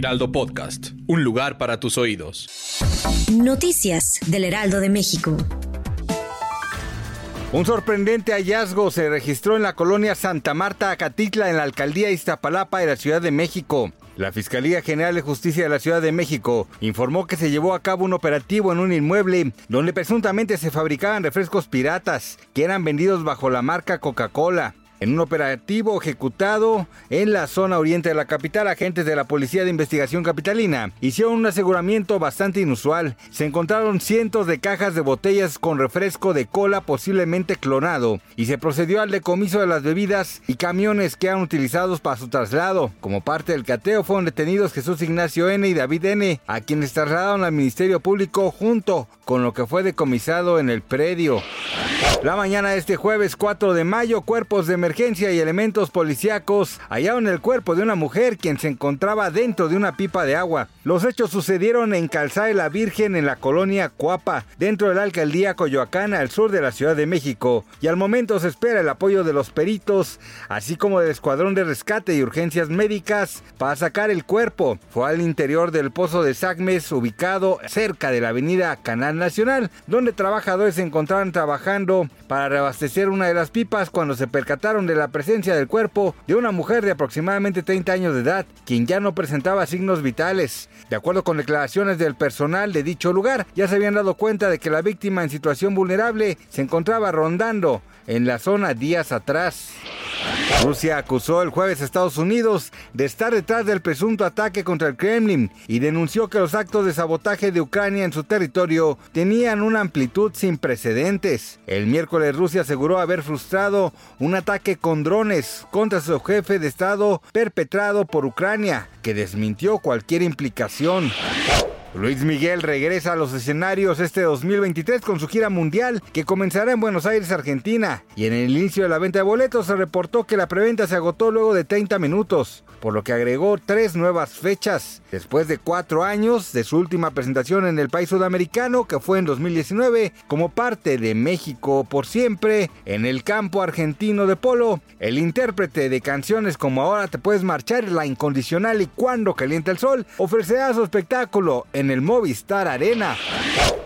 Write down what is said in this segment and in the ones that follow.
Heraldo Podcast, un lugar para tus oídos. Noticias del Heraldo de México. Un sorprendente hallazgo se registró en la colonia Santa Marta, Acatitla, en la alcaldía Iztapalapa de la Ciudad de México. La Fiscalía General de Justicia de la Ciudad de México informó que se llevó a cabo un operativo en un inmueble donde presuntamente se fabricaban refrescos piratas que eran vendidos bajo la marca Coca-Cola. En un operativo ejecutado en la zona oriente de la capital, agentes de la Policía de Investigación Capitalina hicieron un aseguramiento bastante inusual. Se encontraron cientos de cajas de botellas con refresco de cola posiblemente clonado y se procedió al decomiso de las bebidas y camiones que eran utilizados para su traslado. Como parte del cateo fueron detenidos Jesús Ignacio N. y David N., a quienes trasladaron al Ministerio Público junto con lo que fue decomisado en el predio. La mañana de este jueves 4 de mayo, cuerpos de emergencia y elementos policíacos hallaron el cuerpo de una mujer quien se encontraba dentro de una pipa de agua. Los hechos sucedieron en Calzada de la Virgen en la colonia Cuapa, dentro de la alcaldía Coyoacán al sur de la Ciudad de México, y al momento se espera el apoyo de los peritos, así como del escuadrón de rescate y urgencias médicas para sacar el cuerpo. Fue al interior del pozo de Sagmes, ubicado cerca de la avenida Canal Nacional, donde trabajadores se encontraban trabajando para reabastecer una de las pipas cuando se percataron de la presencia del cuerpo de una mujer de aproximadamente 30 años de edad, quien ya no presentaba signos vitales. De acuerdo con declaraciones del personal de dicho lugar, ya se habían dado cuenta de que la víctima en situación vulnerable se encontraba rondando en la zona días atrás. Rusia acusó el jueves a Estados Unidos de estar detrás del presunto ataque contra el Kremlin y denunció que los actos de sabotaje de Ucrania en su territorio tenían una amplitud sin precedentes. El miércoles Rusia aseguró haber frustrado un ataque con drones contra su jefe de Estado perpetrado por Ucrania, que desmintió cualquier implicación. Luis Miguel regresa a los escenarios este 2023 con su gira mundial que comenzará en Buenos Aires, Argentina. Y en el inicio de la venta de boletos se reportó que la preventa se agotó luego de 30 minutos, por lo que agregó tres nuevas fechas. Después de cuatro años de su última presentación en el país sudamericano, que fue en 2019, como parte de México por siempre, en el campo argentino de polo, el intérprete de canciones como Ahora te puedes marchar, La Incondicional y Cuando calienta el sol, ofrecerá su espectáculo en el Movistar Arena.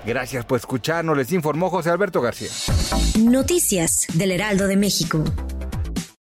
Gracias por escucharnos, les informó José Alberto García. Noticias del Heraldo de México.